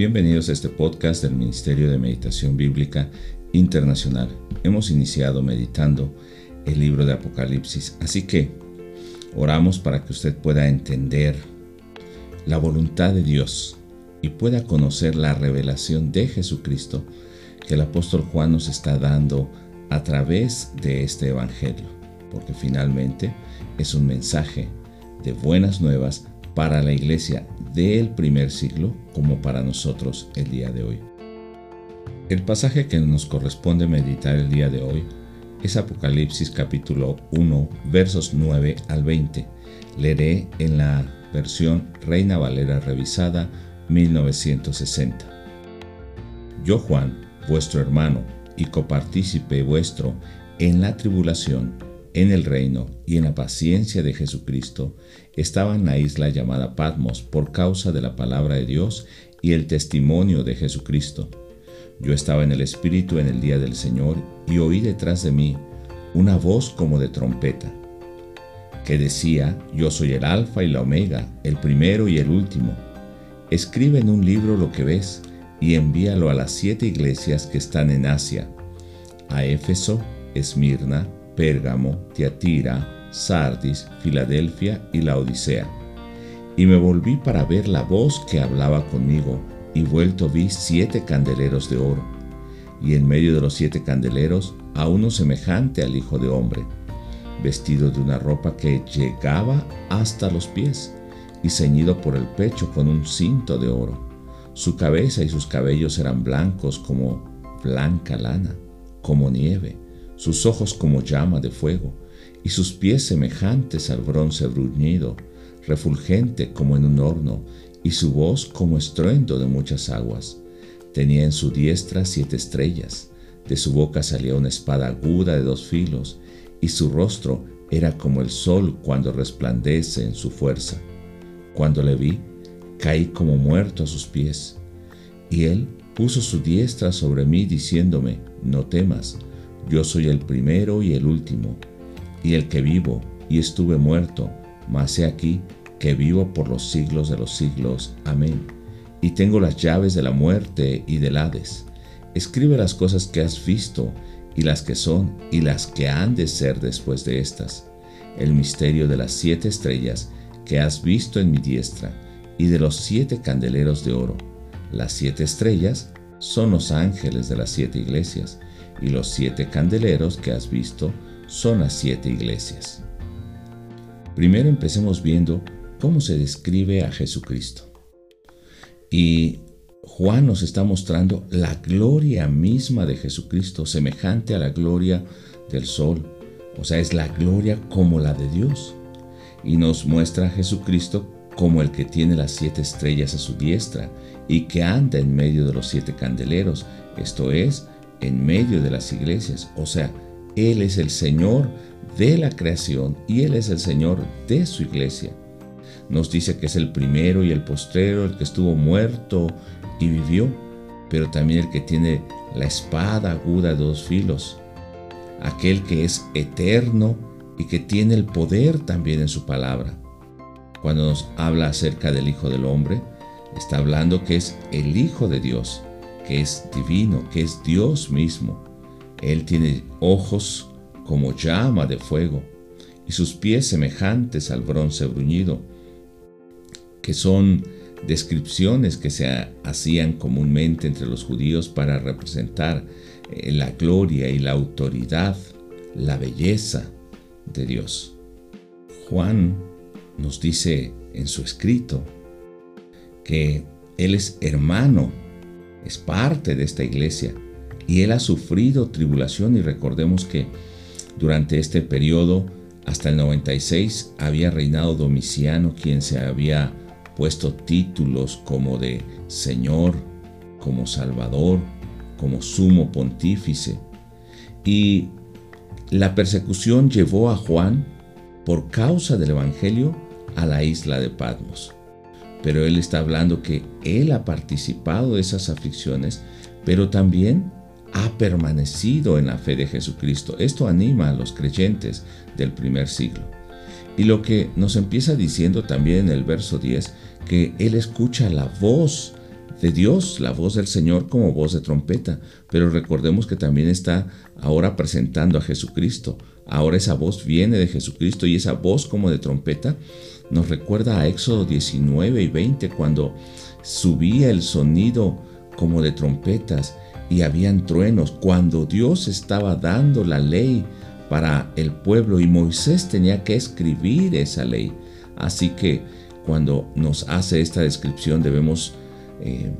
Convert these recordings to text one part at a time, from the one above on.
Bienvenidos a este podcast del Ministerio de Meditación Bíblica Internacional. Hemos iniciado meditando el libro de Apocalipsis, así que oramos para que usted pueda entender la voluntad de Dios y pueda conocer la revelación de Jesucristo que el apóstol Juan nos está dando a través de este Evangelio, porque finalmente es un mensaje de buenas nuevas para la iglesia del primer siglo como para nosotros el día de hoy. El pasaje que nos corresponde meditar el día de hoy es Apocalipsis capítulo 1 versos 9 al 20. Leeré en la versión Reina Valera revisada 1960. Yo Juan, vuestro hermano y copartícipe vuestro en la tribulación, en el reino y en la paciencia de Jesucristo, estaba en la isla llamada Patmos por causa de la palabra de Dios y el testimonio de Jesucristo. Yo estaba en el Espíritu en el día del Señor y oí detrás de mí una voz como de trompeta, que decía, Yo soy el Alfa y la Omega, el primero y el último. Escribe en un libro lo que ves y envíalo a las siete iglesias que están en Asia, a Éfeso, Esmirna, Pérgamo, Tiatira, Sardis, Filadelfia y la Odisea. Y me volví para ver la voz que hablaba conmigo, y vuelto vi siete candeleros de oro, y en medio de los siete candeleros a uno semejante al Hijo de Hombre, vestido de una ropa que llegaba hasta los pies, y ceñido por el pecho con un cinto de oro. Su cabeza y sus cabellos eran blancos como blanca lana, como nieve, sus ojos como llama de fuego, y sus pies semejantes al bronce bruñido, refulgente como en un horno, y su voz como estruendo de muchas aguas. Tenía en su diestra siete estrellas, de su boca salía una espada aguda de dos filos, y su rostro era como el sol cuando resplandece en su fuerza. Cuando le vi, caí como muerto a sus pies, y él puso su diestra sobre mí diciéndome, no temas, yo soy el primero y el último, y el que vivo, y estuve muerto, mas he aquí que vivo por los siglos de los siglos. Amén. Y tengo las llaves de la muerte y del Hades. Escribe las cosas que has visto, y las que son, y las que han de ser después de estas. El misterio de las siete estrellas que has visto en mi diestra, y de los siete candeleros de oro. Las siete estrellas son los ángeles de las siete iglesias y los siete candeleros que has visto son las siete iglesias. Primero empecemos viendo cómo se describe a Jesucristo. Y Juan nos está mostrando la gloria misma de Jesucristo, semejante a la gloria del sol. O sea, es la gloria como la de Dios. Y nos muestra a Jesucristo como el que tiene las siete estrellas a su diestra y que anda en medio de los siete candeleros, esto es, en medio de las iglesias. O sea, Él es el Señor de la creación y Él es el Señor de su iglesia. Nos dice que es el primero y el postrero, el que estuvo muerto y vivió, pero también el que tiene la espada aguda de dos filos, aquel que es eterno y que tiene el poder también en su palabra. Cuando nos habla acerca del Hijo del Hombre, está hablando que es el Hijo de Dios, es divino, que es Dios mismo. Él tiene ojos como llama de fuego y sus pies semejantes al bronce bruñido, que son descripciones que se hacían comúnmente entre los judíos para representar eh, la gloria y la autoridad, la belleza de Dios. Juan nos dice en su escrito que Él es hermano es parte de esta iglesia y él ha sufrido tribulación y recordemos que durante este periodo hasta el 96 había reinado Domiciano quien se había puesto títulos como de Señor, como Salvador, como Sumo Pontífice y la persecución llevó a Juan por causa del Evangelio a la isla de Patmos. Pero él está hablando que él ha participado de esas aflicciones, pero también ha permanecido en la fe de Jesucristo. Esto anima a los creyentes del primer siglo. Y lo que nos empieza diciendo también en el verso 10, que él escucha la voz de Dios, la voz del Señor como voz de trompeta. Pero recordemos que también está ahora presentando a Jesucristo. Ahora esa voz viene de Jesucristo y esa voz como de trompeta nos recuerda a Éxodo 19 y 20 cuando subía el sonido como de trompetas y habían truenos, cuando Dios estaba dando la ley para el pueblo y Moisés tenía que escribir esa ley. Así que cuando nos hace esta descripción debemos eh,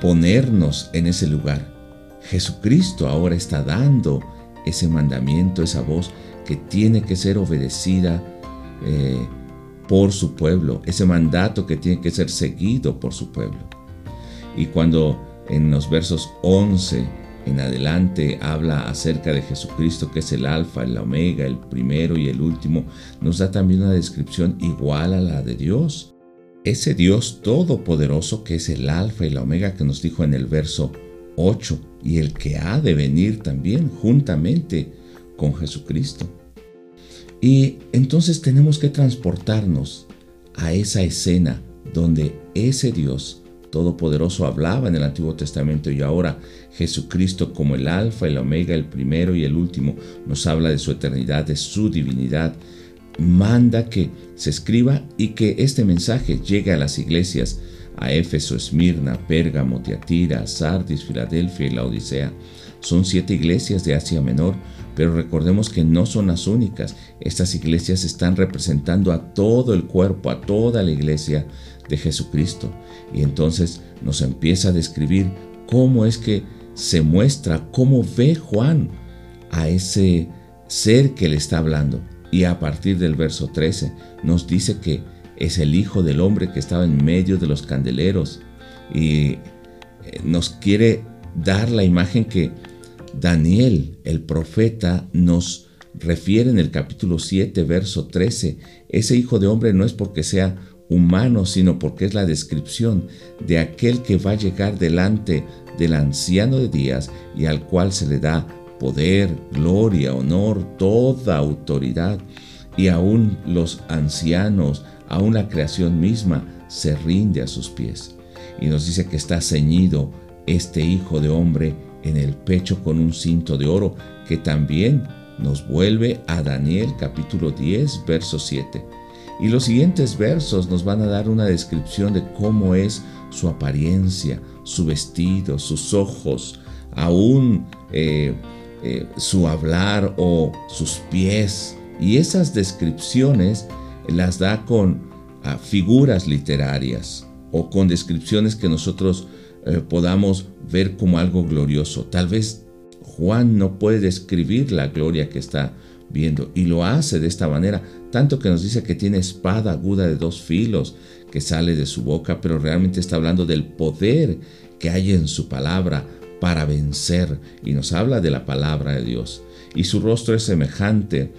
ponernos en ese lugar. Jesucristo ahora está dando ese mandamiento, esa voz que tiene que ser obedecida eh, por su pueblo, ese mandato que tiene que ser seguido por su pueblo. Y cuando en los versos 11 en adelante habla acerca de Jesucristo que es el alfa, el omega, el primero y el último, nos da también una descripción igual a la de Dios. Ese Dios todopoderoso que es el alfa y la omega que nos dijo en el verso 8 y el que ha de venir también juntamente con Jesucristo. Y entonces tenemos que transportarnos a esa escena donde ese Dios Todopoderoso hablaba en el Antiguo Testamento y ahora Jesucristo como el Alfa, el Omega, el primero y el último nos habla de su eternidad, de su divinidad. Manda que se escriba y que este mensaje llegue a las iglesias, a Éfeso, Esmirna, Pérgamo, Tiatira, Sardis, Filadelfia y la Odisea. Son siete iglesias de Asia Menor, pero recordemos que no son las únicas. Estas iglesias están representando a todo el cuerpo, a toda la iglesia de Jesucristo. Y entonces nos empieza a describir cómo es que se muestra, cómo ve Juan a ese ser que le está hablando. Y a partir del verso 13 nos dice que es el Hijo del Hombre que estaba en medio de los candeleros. Y eh, nos quiere dar la imagen que Daniel, el profeta, nos refiere en el capítulo 7, verso 13. Ese Hijo de Hombre no es porque sea humano, sino porque es la descripción de aquel que va a llegar delante del anciano de días y al cual se le da poder, gloria, honor, toda autoridad. Y aún los ancianos, aún la creación misma, se rinde a sus pies. Y nos dice que está ceñido este Hijo de Hombre en el pecho con un cinto de oro, que también nos vuelve a Daniel capítulo 10, verso 7 y los siguientes versos nos van a dar una descripción de cómo es su apariencia, su vestido, sus ojos, aún eh, eh, su hablar o sus pies. Y esas descripciones las da con ah, figuras literarias o con descripciones que nosotros eh, podamos ver como algo glorioso. Tal vez Juan no puede describir la gloria que está viendo y lo hace de esta manera, tanto que nos dice que tiene espada aguda de dos filos que sale de su boca, pero realmente está hablando del poder que hay en su palabra para vencer y nos habla de la palabra de Dios. Y su rostro es semejante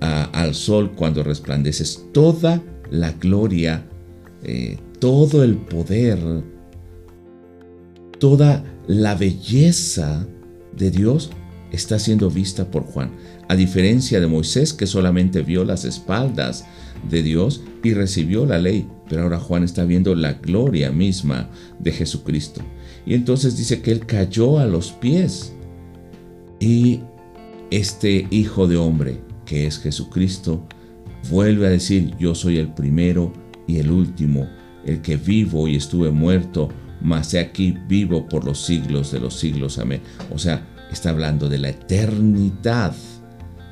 al sol cuando resplandeces. Toda la gloria, eh, todo el poder, toda la belleza de Dios está siendo vista por Juan, a diferencia de Moisés que solamente vio las espaldas de Dios y recibió la ley, pero ahora Juan está viendo la gloria misma de Jesucristo. Y entonces dice que él cayó a los pies y este Hijo de Hombre, que es Jesucristo, vuelve a decir, yo soy el primero y el último, el que vivo y estuve muerto, mas he aquí vivo por los siglos de los siglos. Amén. O sea, está hablando de la eternidad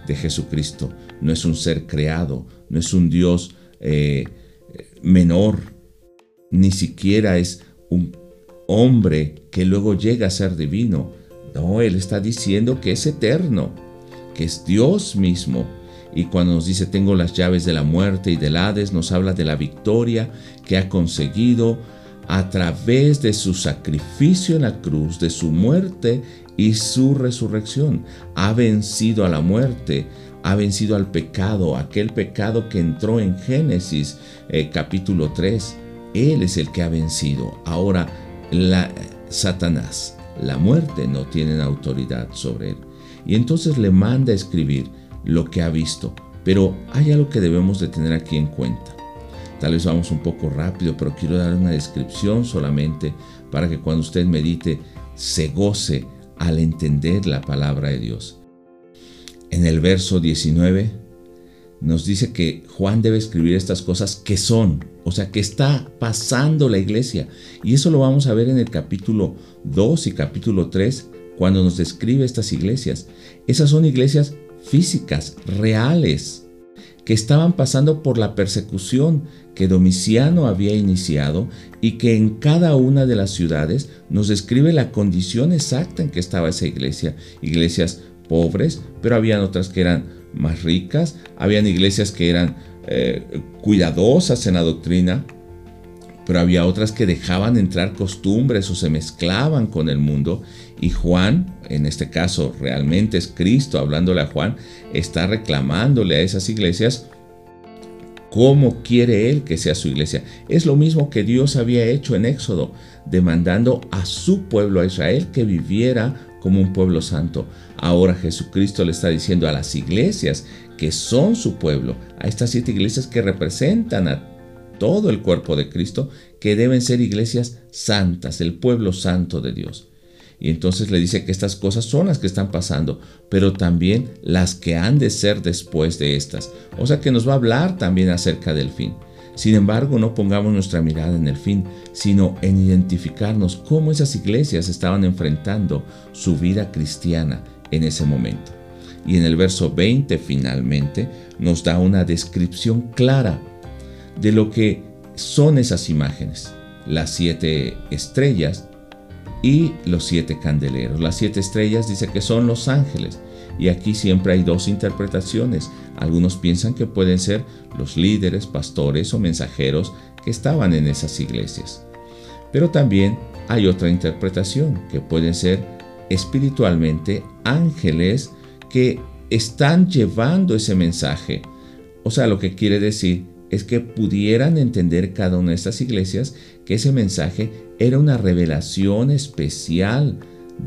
de Jesucristo. No es un ser creado, no es un Dios eh, menor, ni siquiera es un hombre que luego llega a ser divino. No, Él está diciendo que es eterno, que es Dios mismo. Y cuando nos dice tengo las llaves de la muerte y del Hades, nos habla de la victoria que ha conseguido a través de su sacrificio en la cruz, de su muerte y su resurrección. Ha vencido a la muerte, ha vencido al pecado, aquel pecado que entró en Génesis eh, capítulo 3. Él es el que ha vencido. Ahora, la, Satanás, la muerte no tienen autoridad sobre él. Y entonces le manda a escribir lo que ha visto. Pero hay algo que debemos de tener aquí en cuenta. Tal vez vamos un poco rápido, pero quiero dar una descripción solamente para que cuando usted medite se goce al entender la palabra de Dios. En el verso 19 nos dice que Juan debe escribir estas cosas que son, o sea, que está pasando la iglesia. Y eso lo vamos a ver en el capítulo 2 y capítulo 3, cuando nos describe estas iglesias. Esas son iglesias físicas, reales, que estaban pasando por la persecución que Domiciano había iniciado y que en cada una de las ciudades nos describe la condición exacta en que estaba esa iglesia. Iglesias pobres, pero habían otras que eran más ricas, habían iglesias que eran eh, cuidadosas en la doctrina, pero había otras que dejaban entrar costumbres o se mezclaban con el mundo. Y Juan, en este caso realmente es Cristo hablándole a Juan, está reclamándole a esas iglesias cómo quiere él que sea su iglesia. Es lo mismo que Dios había hecho en Éxodo, demandando a su pueblo, a Israel, que viviera como un pueblo santo. Ahora Jesucristo le está diciendo a las iglesias que son su pueblo, a estas siete iglesias que representan a todo el cuerpo de Cristo, que deben ser iglesias santas, el pueblo santo de Dios. Y entonces le dice que estas cosas son las que están pasando, pero también las que han de ser después de estas. O sea que nos va a hablar también acerca del fin. Sin embargo, no pongamos nuestra mirada en el fin, sino en identificarnos cómo esas iglesias estaban enfrentando su vida cristiana en ese momento. Y en el verso 20 finalmente nos da una descripción clara de lo que son esas imágenes. Las siete estrellas y los siete candeleros. Las siete estrellas dice que son los ángeles. Y aquí siempre hay dos interpretaciones. Algunos piensan que pueden ser los líderes, pastores o mensajeros que estaban en esas iglesias. Pero también hay otra interpretación, que pueden ser espiritualmente ángeles que están llevando ese mensaje. O sea, lo que quiere decir es que pudieran entender cada una de estas iglesias que ese mensaje era una revelación especial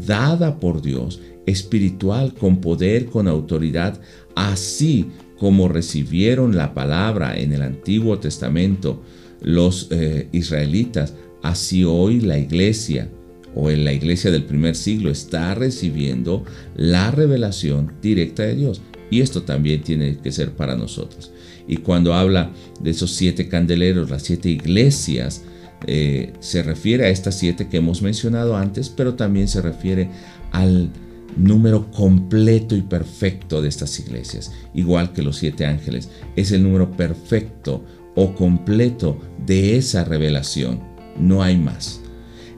dada por Dios espiritual, con poder, con autoridad, así como recibieron la palabra en el Antiguo Testamento los eh, israelitas, así hoy la iglesia o en la iglesia del primer siglo está recibiendo la revelación directa de Dios. Y esto también tiene que ser para nosotros. Y cuando habla de esos siete candeleros, las siete iglesias, eh, se refiere a estas siete que hemos mencionado antes, pero también se refiere al número completo y perfecto de estas iglesias, igual que los siete ángeles. Es el número perfecto o completo de esa revelación. No hay más.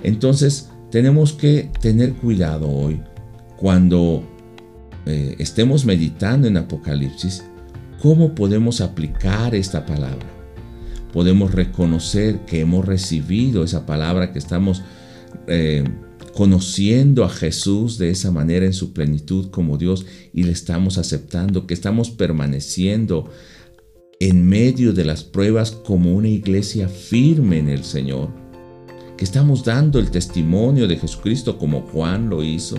Entonces, tenemos que tener cuidado hoy cuando eh, estemos meditando en Apocalipsis, cómo podemos aplicar esta palabra. Podemos reconocer que hemos recibido esa palabra, que estamos eh, conociendo a Jesús de esa manera en su plenitud como Dios y le estamos aceptando, que estamos permaneciendo en medio de las pruebas como una iglesia firme en el Señor, que estamos dando el testimonio de Jesucristo como Juan lo hizo,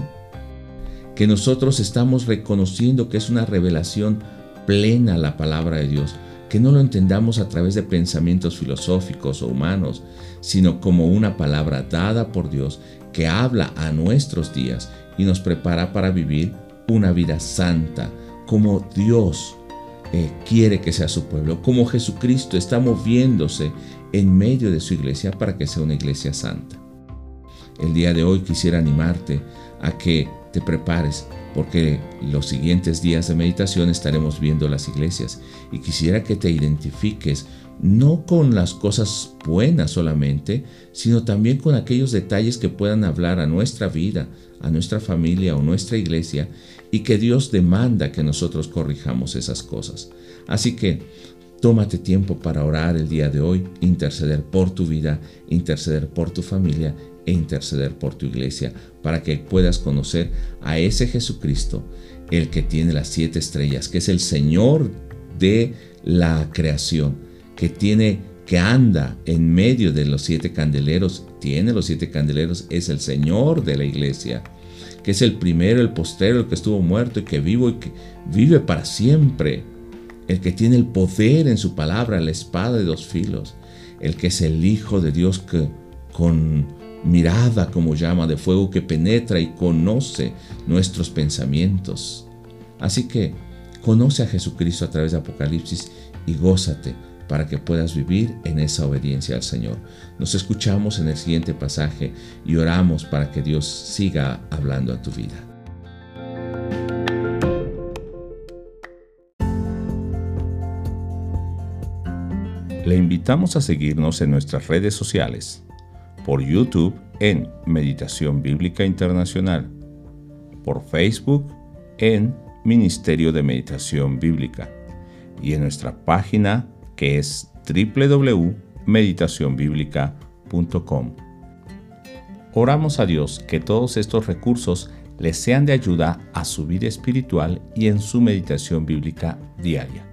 que nosotros estamos reconociendo que es una revelación plena la palabra de Dios, que no lo entendamos a través de pensamientos filosóficos o humanos, sino como una palabra dada por Dios que habla a nuestros días y nos prepara para vivir una vida santa, como Dios eh, quiere que sea su pueblo, como Jesucristo está moviéndose en medio de su iglesia para que sea una iglesia santa. El día de hoy quisiera animarte a que te prepares porque los siguientes días de meditación estaremos viendo las iglesias y quisiera que te identifiques no con las cosas buenas solamente, sino también con aquellos detalles que puedan hablar a nuestra vida, a nuestra familia o nuestra iglesia y que Dios demanda que nosotros corrijamos esas cosas. Así que tómate tiempo para orar el día de hoy, interceder por tu vida, interceder por tu familia e interceder por tu iglesia, para que puedas conocer a ese Jesucristo, el que tiene las siete estrellas, que es el Señor de la creación que tiene que anda en medio de los siete candeleros, tiene los siete candeleros, es el Señor de la iglesia, que es el primero, el postero, el que estuvo muerto y que vivo y que vive para siempre. El que tiene el poder en su palabra, la espada de dos filos, el que es el Hijo de Dios que con mirada como llama de fuego que penetra y conoce nuestros pensamientos. Así que conoce a Jesucristo a través de Apocalipsis y gózate para que puedas vivir en esa obediencia al Señor. Nos escuchamos en el siguiente pasaje y oramos para que Dios siga hablando a tu vida. Le invitamos a seguirnos en nuestras redes sociales, por YouTube en Meditación Bíblica Internacional, por Facebook en Ministerio de Meditación Bíblica y en nuestra página que es www.meditacionbiblica.com. Oramos a Dios que todos estos recursos les sean de ayuda a su vida espiritual y en su meditación bíblica diaria.